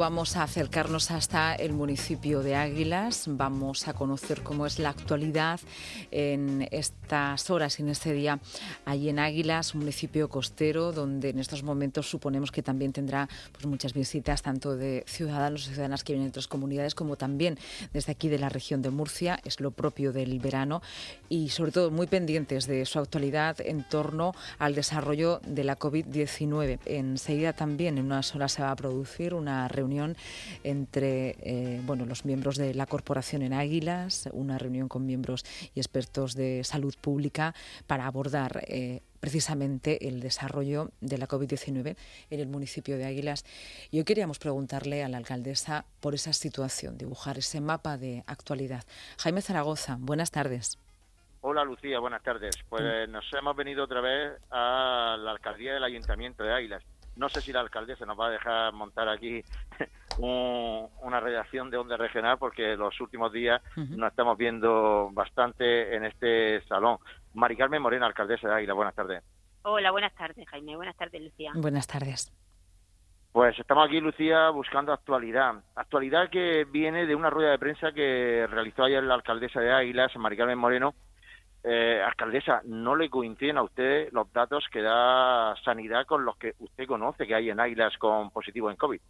Vamos a acercarnos hasta el municipio de Águilas, vamos a conocer cómo es la actualidad en estas horas y en este día allí en Águilas, un municipio costero donde en estos momentos suponemos que también tendrá pues, muchas visitas tanto de ciudadanos y ciudadanas que vienen de otras comunidades como también desde aquí de la región de Murcia, es lo propio del verano y sobre todo muy pendientes de su actualidad en torno al desarrollo de la COVID-19. Enseguida también en unas horas se va a producir una reunión entre eh, bueno, los miembros de la corporación en Águilas, una reunión con miembros y expertos de salud pública para abordar eh, precisamente el desarrollo de la COVID-19 en el municipio de Águilas. Y hoy queríamos preguntarle a la alcaldesa por esa situación, dibujar ese mapa de actualidad. Jaime Zaragoza, buenas tardes. Hola Lucía, buenas tardes. Pues nos hemos venido otra vez a la alcaldía del Ayuntamiento de Águilas no sé si la alcaldesa nos va a dejar montar aquí una redacción de Onda Regional porque los últimos días nos estamos viendo bastante en este salón. Mari Carmen Moreno, alcaldesa de Águila, buenas tardes. Hola, buenas tardes, Jaime. Buenas tardes, Lucía. Buenas tardes. Pues estamos aquí, Lucía, buscando actualidad. Actualidad que viene de una rueda de prensa que realizó ayer la alcaldesa de Águilas, Mari Carmen Moreno, eh, alcaldesa, ¿no le coinciden a usted los datos que da Sanidad con los que usted conoce que hay en Águilas con positivo en COVID?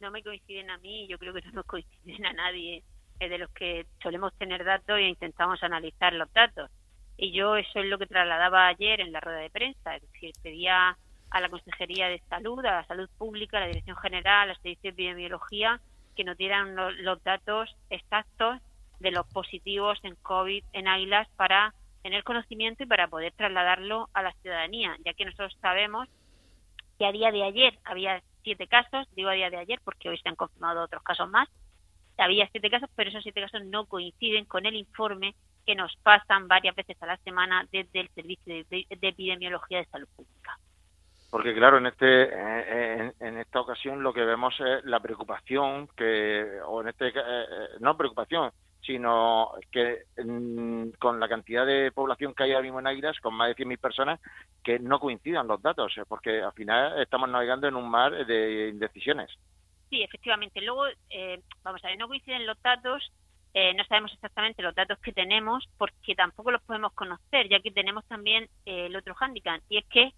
No me coinciden a mí, yo creo que no nos coinciden a nadie de los que solemos tener datos e intentamos analizar los datos. Y yo eso es lo que trasladaba ayer en la rueda de prensa, es decir, pedía a la Consejería de Salud, a la Salud Pública, a la Dirección General, a la Servicio de Epidemiología, que nos dieran los datos exactos de los positivos en COVID en Águilas para tener conocimiento y para poder trasladarlo a la ciudadanía, ya que nosotros sabemos que a día de ayer había siete casos, digo a día de ayer porque hoy se han confirmado otros casos más, había siete casos, pero esos siete casos no coinciden con el informe que nos pasan varias veces a la semana desde el Servicio de, Epidemiología de Salud Pública. Porque claro, en este en, esta ocasión lo que vemos es la preocupación que o en este eh, eh, no preocupación, sino que mm, con la cantidad de población que hay ahora mismo en Águilas, con más de 100.000 personas, que no coincidan los datos, eh, porque al final estamos navegando en un mar de indecisiones. Sí, efectivamente. Luego, eh, vamos a ver, no coinciden los datos, eh, no sabemos exactamente los datos que tenemos, porque tampoco los podemos conocer, ya que tenemos también el otro hándicap, y es que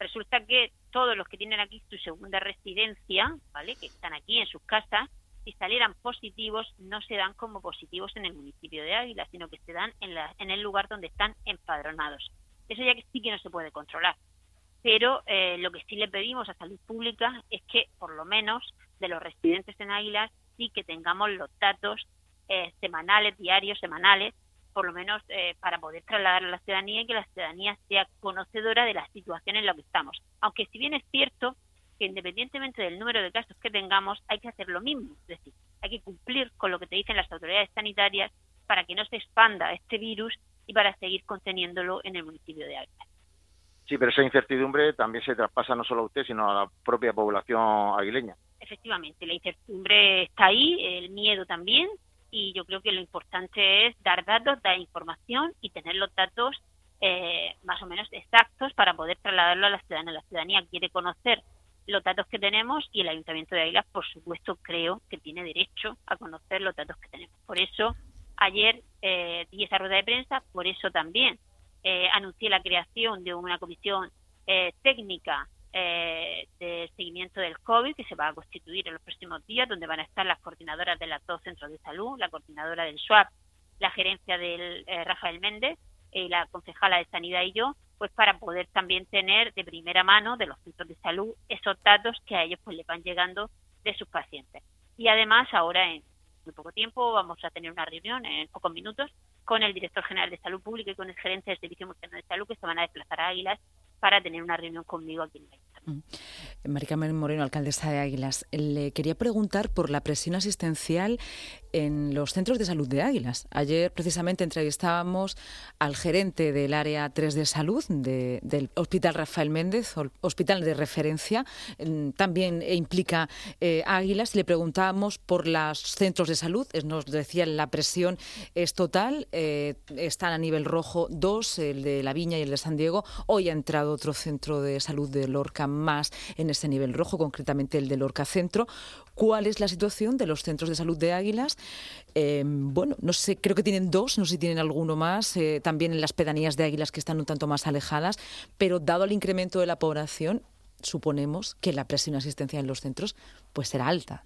resulta que todos los que tienen aquí su segunda residencia, ¿vale? Que están aquí en sus casas, si salieran positivos, no se dan como positivos en el municipio de Águila, sino que se dan en, la, en el lugar donde están empadronados. Eso ya que sí que no se puede controlar. Pero eh, lo que sí le pedimos a Salud Pública es que, por lo menos, de los residentes en Águila, sí que tengamos los datos eh, semanales, diarios, semanales, por lo menos eh, para poder trasladar a la ciudadanía y que la ciudadanía sea conocedora de la situación en la que estamos. Aunque si bien es cierto que independientemente del número de casos que tengamos, hay que hacer lo mismo, es decir, hay que cumplir con lo que te dicen las autoridades sanitarias para que no se expanda este virus y para seguir conteniéndolo en el municipio de Ávila. Sí, pero esa incertidumbre también se traspasa no solo a usted, sino a la propia población aguileña. Efectivamente, la incertidumbre está ahí, el miedo también, y yo creo que lo importante es dar datos, dar información y tener los datos eh, más o menos exactos para poder trasladarlo a la ciudadanía. La ciudadanía quiere conocer los datos que tenemos y el Ayuntamiento de Águilas, por supuesto, creo que tiene derecho a conocer los datos que tenemos. Por eso, ayer eh, di esa rueda de prensa, por eso también eh, anuncié la creación de una comisión eh, técnica eh, de seguimiento del COVID que se va a constituir en los próximos días, donde van a estar las coordinadoras de los dos centros de salud, la coordinadora del SWAP, la gerencia del Rafael Méndez y la concejala de Sanidad y yo, pues para poder también tener de primera mano de los centros de salud esos datos que a ellos pues les van llegando de sus pacientes. Y además ahora en muy poco tiempo vamos a tener una reunión en pocos minutos con el director general de salud pública y con el gerente del servicio murciano de salud que se van a desplazar a Águilas para tener una reunión conmigo aquí en Mm. Maricarmen Moreno, alcaldesa de Águilas, le quería preguntar por la presión asistencial en los centros de salud de Águilas. Ayer precisamente entrevistábamos al gerente del área 3 de salud del Hospital Rafael Méndez, hospital de referencia, también implica eh, Águilas, le preguntábamos por los centros de salud. Nos decía la presión es total, eh, están a nivel rojo dos, el de La Viña y el de San Diego. Hoy ha entrado otro centro de salud de Lorca más en ese nivel rojo, concretamente el del Orca Centro. ¿Cuál es la situación de los centros de salud de Águilas? Eh, bueno, no sé, creo que tienen dos, no sé si tienen alguno más, eh, también en las pedanías de Águilas que están un tanto más alejadas, pero dado el incremento de la población, suponemos que la presión asistencia en los centros pues será alta.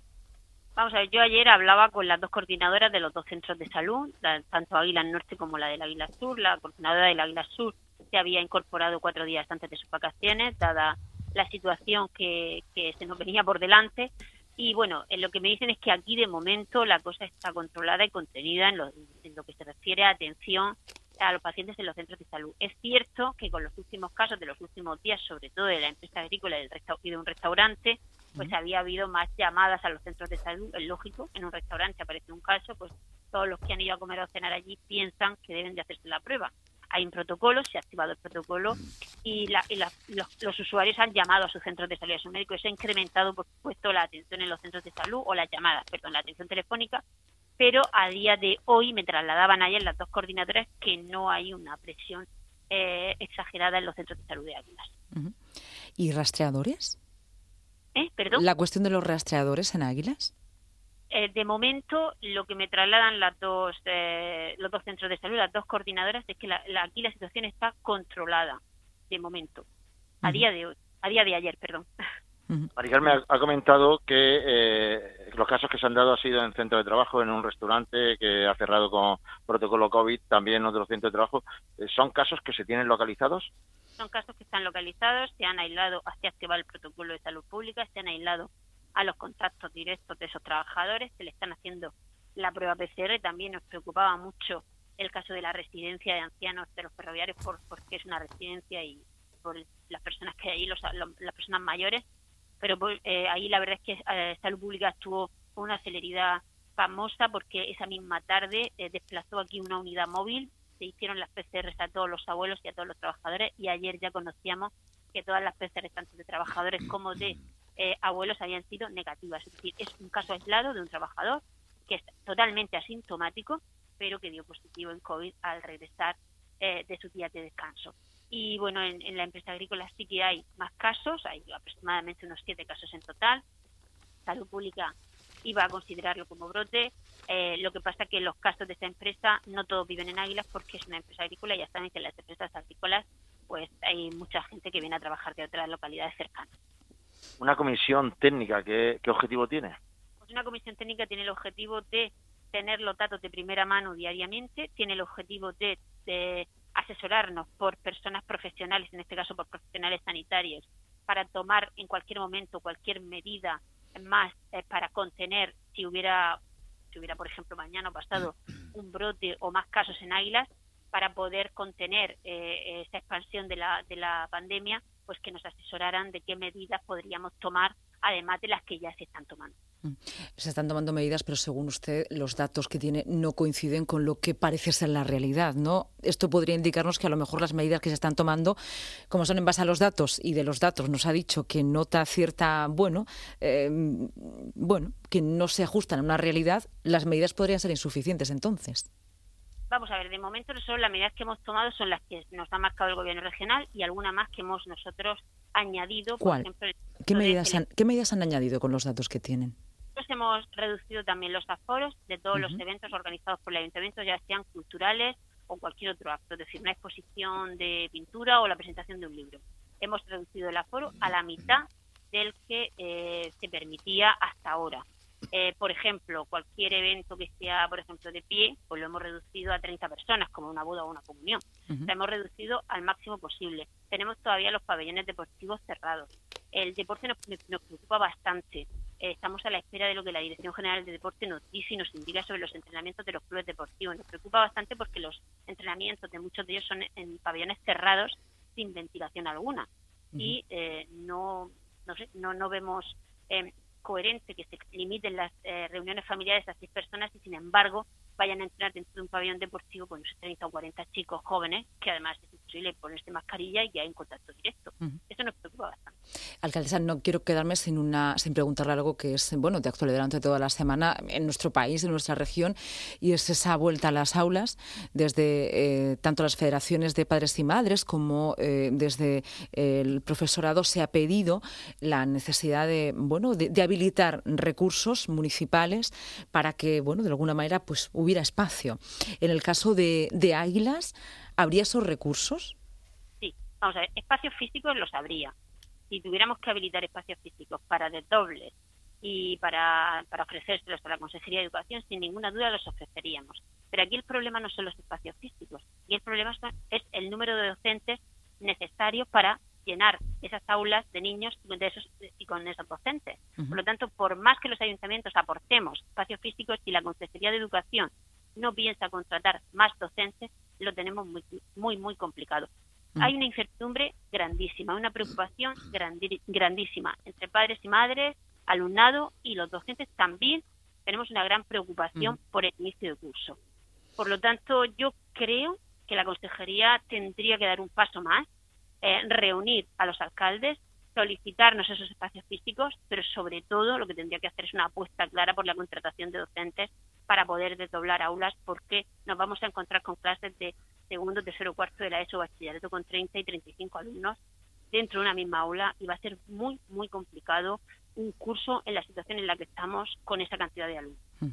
Vamos a ver, yo ayer hablaba con las dos coordinadoras de los dos centros de salud, tanto Águila Norte como la del Águila Sur. La coordinadora del Águila Sur se había incorporado cuatro días antes de sus vacaciones, dada la situación que, se nos venía por delante. Y bueno, en lo que me dicen es que aquí de momento la cosa está controlada y contenida en lo, en lo que se refiere a atención a los pacientes en los centros de salud. Es cierto que con los últimos casos de los últimos días, sobre todo de la empresa agrícola y de un restaurante, pues había habido más llamadas a los centros de salud, es lógico, en un restaurante aparece un caso, pues todos los que han ido a comer o cenar allí piensan que deben de hacerse la prueba. Hay un protocolo, se ha activado el protocolo y, los, usuarios han llamado a sus centros de salud y a su médico. Eso ha incrementado, por supuesto, la atención en los centros de salud o las llamadas, perdón, la atención telefónica. Pero a día de hoy me trasladaban ayer las dos coordinadoras que no hay una presión eh, exagerada en los centros de salud de Águilas. ¿Y rastreadores? ¿Eh? ¿Perdón? ¿La cuestión de los rastreadores en Águilas? Eh, de momento, lo que me trasladan las dos, eh, los dos centros de salud, las dos coordinadoras, es que la, aquí la situación está controlada, de momento, a día de hoy, a día de ayer, perdón. Maricarme ha, comentado que los casos que se han dado han sido en centro de trabajo, en un restaurante que ha cerrado con protocolo COVID, también en otro centro de trabajo. ¿Son casos que se tienen localizados? Son casos que están localizados, se han aislado, hacia activar el protocolo de salud pública, se han aislado a los contactos directos de esos trabajadores, se le están haciendo la prueba PCR. También nos preocupaba mucho el caso de la residencia de ancianos de los ferroviarios por, porque es una residencia y por las personas que hay ahí, los, las personas mayores. Pero pues, eh, ahí la verdad es que eh, Salud Pública tuvo una celeridad famosa porque esa misma tarde eh, desplazó aquí una unidad móvil se hicieron las PCRs a todos los abuelos y a todos los trabajadores y ayer ya conocíamos que todas las PCRs, tanto de trabajadores como de eh, abuelos, habían sido negativas. Es decir, es un caso aislado de un trabajador que es totalmente asintomático, pero que dio positivo en COVID al regresar eh, de sus días de descanso. Y bueno, en, la empresa agrícola sí que hay más casos, hay aproximadamente unos siete casos en total. Salud Pública iba a considerarlo como brote. Eh, lo que pasa que los casos de esta empresa no todos viven en Águilas porque es una empresa agrícola y ya saben que en las empresas agrícolas pues hay mucha gente que viene a trabajar de otras localidades cercanas. ¿Una comisión técnica qué, objetivo tiene? Pues una comisión técnica tiene el objetivo de tener los datos de primera mano diariamente, tiene el objetivo de, de asesorarnos por personas profesionales, en este caso por profesionales sanitarios, para tomar en cualquier momento cualquier medida más eh, para contener si hubiera, si hubiera, por ejemplo, mañana o pasado un brote o más casos en águilas, para poder contener eh, esa expansión de la, de la pandemia, pues que nos asesoraran de qué medidas podríamos tomar, además de las que ya se están tomando. Mm. Se están tomando medidas, pero según usted, los datos que tiene no coinciden con lo que parece ser la realidad, ¿no? Esto podría indicarnos que a lo mejor las medidas que se están tomando, como son en base a los datos, y de los datos nos ha dicho que nota cierta, bueno, em, bueno, que no se ajustan a una realidad, las medidas podrían ser insuficientes entonces. Vamos a ver, de momento solo las medidas que hemos tomado son las que nos ha marcado el gobierno regional y alguna más que hemos nosotros añadido. ¿Cuál? ¿Qué medidas, han, ¿Qué medidas han añadido con los datos que tienen? hemos reducido también los aforos de todos los eventos organizados por el ayuntamiento, ya sean culturales o cualquier otro acto, es decir, una exposición de pintura o la presentación de un libro. Hemos reducido el aforo a la mitad del que eh, se permitía hasta ahora. Eh, por ejemplo, cualquier evento que sea, por ejemplo, de pie, pues lo hemos reducido a 30 personas, como una boda o una comunión. Lo hemos reducido al máximo posible. Tenemos todavía los pabellones deportivos cerrados. El deporte nos preocupa bastante. Eh, estamos a la espera de lo que la Dirección General de Deporte nos dice y nos indica sobre los entrenamientos de los clubes deportivos. Nos preocupa bastante porque los entrenamientos de muchos de ellos son en pabellones cerrados sin ventilación alguna y eh, no no, sé, no, no vemos eh, coherente que se limiten las reuniones familiares a seis personas y sin embargo vayan a entrenar dentro de un pabellón deportivo con unos 30 o 40 chicos jóvenes, que además es posible ponerse mascarilla y que hay en contacto directo. Eso nos preocupa bastante. Alcaldesa, no quiero quedarme sin una sin preguntarle algo que es bueno de actualidad durante toda la semana en nuestro país, en nuestra región, y es esa vuelta a las aulas desde eh, tanto las federaciones de padres y madres como eh, desde el profesorado se ha pedido la necesidad de bueno de, habilitar recursos municipales para que bueno de alguna manera pues hubiera espacio. En el caso de, de Águilas, ¿habría esos recursos? Sí, vamos a ver, espacios físicos los habría si tuviéramos que habilitar espacios físicos para desdobles y para, para ofrecérselos a la Consejería de Educación, sin ninguna duda los ofreceríamos. Pero aquí el problema no son los espacios físicos, y el problema es el número de docentes necesarios para llenar esas aulas de niños y con esos docentes. Por lo tanto, por más que los ayuntamientos aportemos espacios físicos, si la Consejería de Educación no piensa contratar más docentes, lo tenemos muy, muy, muy complicado. Mm. hay una incertidumbre grandísima, una preocupación grandísima entre padres y madres, alumnado y los docentes también tenemos una gran preocupación mm. por el inicio de curso. Por lo tanto, yo creo que la consejería tendría que dar un paso más, eh, reunir a los alcaldes, solicitarnos esos espacios físicos, pero sobre todo lo que tendría que hacer es una apuesta clara por la contratación de docentes para poder desdoblar aulas, porque nos vamos a encontrar con clases de segundo, tercero, cuarto de la ESO bachillerato con 30 y 35 alumnos dentro de una misma aula y va a ser muy, muy complicado un curso en la situación en la que estamos con esa cantidad de alumnos. Mm.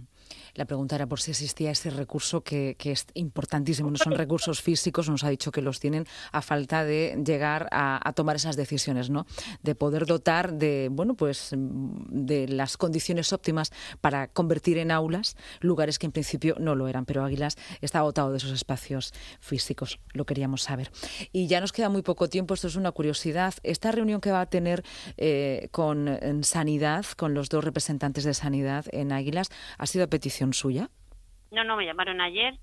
La pregunta era por si existía ese recurso que, es importantísimo. No son recursos físicos, nos ha dicho que los tienen a falta de llegar a, tomar esas decisiones, ¿no? De poder dotar de, bueno, pues de las condiciones óptimas para convertir en aulas lugares que en principio no lo eran. Pero Águilas está dotado de esos espacios físicos. Lo queríamos saber. Y ya nos queda muy poco tiempo. Esto es una curiosidad. Esta reunión que va a tener eh, con Sanidad, con los dos representantes de Sanidad en Águilas, ¿Ha sido a petición suya? No, no, me llamaron ayer,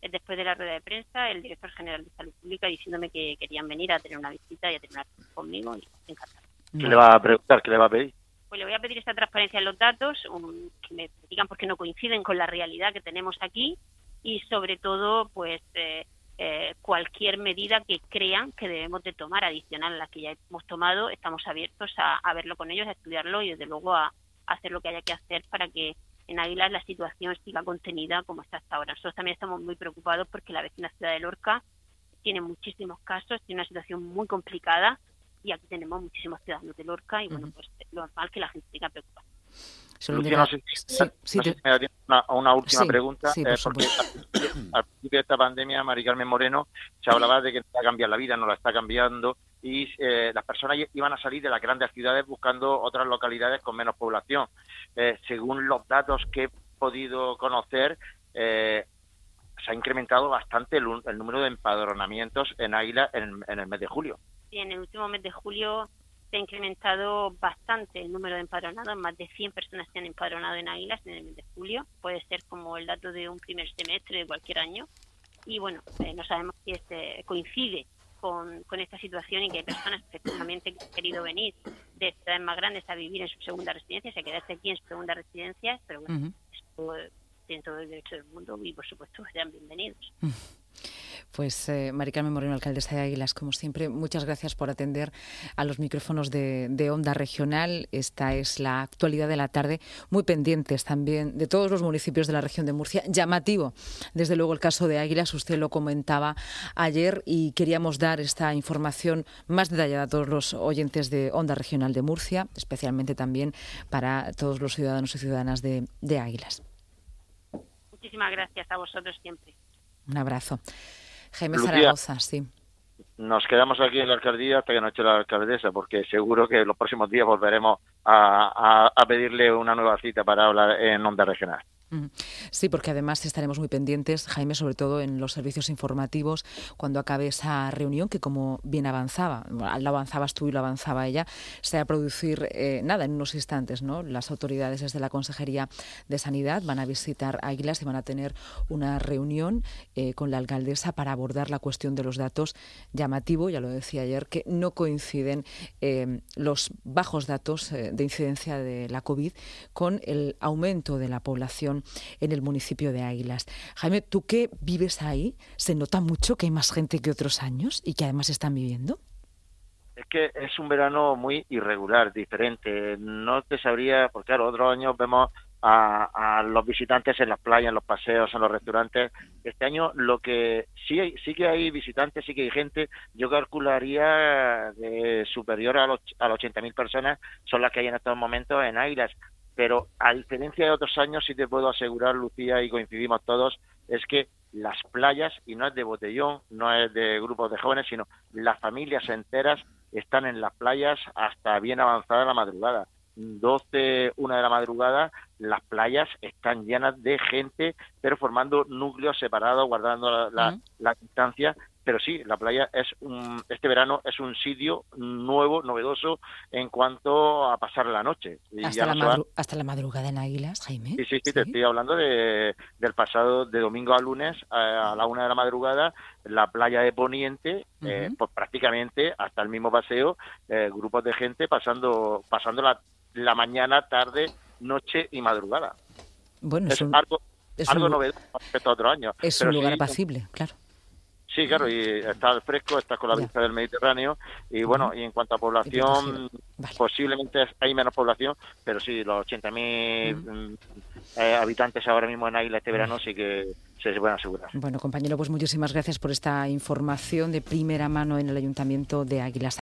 eh, después de la rueda de prensa, el director general de Salud Pública diciéndome que querían venir a tener una visita y a tener una conmigo y encantado. ¿Qué le va a preguntar? ¿Qué le va a pedir? Pues le voy a pedir esta transparencia en los datos, que me digan por qué no coinciden con la realidad que tenemos aquí y sobre todo, pues, eh, eh, cualquier medida que crean que debemos de tomar adicional a la que ya hemos tomado, estamos abiertos a, a verlo con ellos, a estudiarlo y desde luego a, a hacer lo que haya que hacer para que en Águilas la situación siga contenida como está hasta ahora. Nosotros también estamos muy preocupados porque la vecina ciudad de Lorca tiene muchísimos casos, tiene una situación muy complicada y aquí tenemos muchísimos ciudadanos de Lorca y bueno, pues lo normal que la gente siga preocupada. Luciano, sí, una, última pregunta, eh, porque al principio de esta pandemia, Mari Carmen Moreno, se hablaba de que está a cambiar la vida, no la está cambiando, y eh, las personas iban a salir de las grandes ciudades buscando otras localidades con menos población. Eh, según los datos que he podido conocer, se ha incrementado bastante el, número de empadronamientos en Águila en, en el mes de julio. Sí, en el último mes de julio se ha incrementado bastante el número de empadronados, más de 100 personas se han empadronado en Águilas en el mes de julio, puede ser como el dato de un primer semestre de cualquier año, y bueno, eh, no sabemos si este coincide con, esta situación y que hay personas que efectivamente han querido venir de ciudades más grandes a vivir en su segunda residencia, se quedarse aquí en su segunda residencia, pero bueno, tienen todo el derecho del mundo y por supuesto serán bienvenidos. Pues eh, Mari Carmen Moreno, alcaldesa de Águilas, como siempre, muchas gracias por atender a los micrófonos de, Onda Regional. Esta es la actualidad de la tarde, muy pendientes también de todos los municipios de la región de Murcia. Llamativo, desde luego, el caso de Águilas, usted lo comentaba ayer y queríamos dar esta información más detallada a todos los oyentes de Onda Regional de Murcia, especialmente también para todos los ciudadanos y ciudadanas de, de Águilas. Muchísimas gracias a vosotros siempre. Un abrazo. Jaime Zaragoza, sí. Nos quedamos aquí en la alcaldía hasta que nos eche la alcaldesa, porque seguro que los próximos días volveremos a, a pedirle una nueva cita para hablar en onda regional. Sí, porque además estaremos muy pendientes, Jaime, sobre todo en los servicios informativos, cuando acabe esa reunión que como bien avanzaba, la avanzabas tú y lo avanzaba ella, se va a producir eh, nada en unos instantes, ¿no? Las autoridades desde la Consejería de Sanidad van a visitar Águilas y van a tener una reunión eh, con la alcaldesa para abordar la cuestión de los datos llamativo, ya lo decía ayer, que no coinciden eh, los bajos datos de incidencia de la COVID con el aumento de la población en, el municipio de Águilas. Jaime, tú que vives ahí, ¿se nota mucho que hay más gente que otros años y que además están viviendo? Es que es un verano muy irregular, diferente. No te sabría, porque claro, otros años vemos a, los visitantes en las playas, en los paseos, en los restaurantes. Este año lo que sí sí que hay visitantes, sí que hay gente, yo calcularía de superior a los, a los 80.000 personas son las que hay en estos momentos en Águilas. Pero a diferencia de otros años, sí te puedo asegurar, Lucía, y coincidimos todos, es que las playas, y no es de botellón, no es de grupos de jóvenes, sino las familias enteras están en las playas hasta bien avanzada la madrugada. 12, una de la madrugada, las playas están llenas de gente, pero formando núcleos separados, guardando la, la distancia pero sí, la playa es un, este verano es un sitio nuevo, novedoso en cuanto a pasar la noche. hasta, la hasta, la madrugada en Águilas, Jaime. Sí, sí, sí, te estoy hablando de, del pasado de domingo a lunes a, la una de la madrugada, la playa de Poniente, eh, pues prácticamente hasta el mismo paseo, eh, grupos de gente pasando, pasando la, la mañana, tarde, noche y madrugada. Bueno, es, algo, algo novedoso respecto a otros años. Es un lugar apacible, claro. Sí, claro, y está al fresco, está con la vista del Mediterráneo y bueno, y en cuanto a población, posiblemente hay menos población, pero sí, los 80.000 mm, eh, habitantes ahora mismo en Águila este verano sí que se pueden asegurar. Bueno, compañero, pues muchísimas gracias por esta información de primera mano en el Ayuntamiento de Águilas.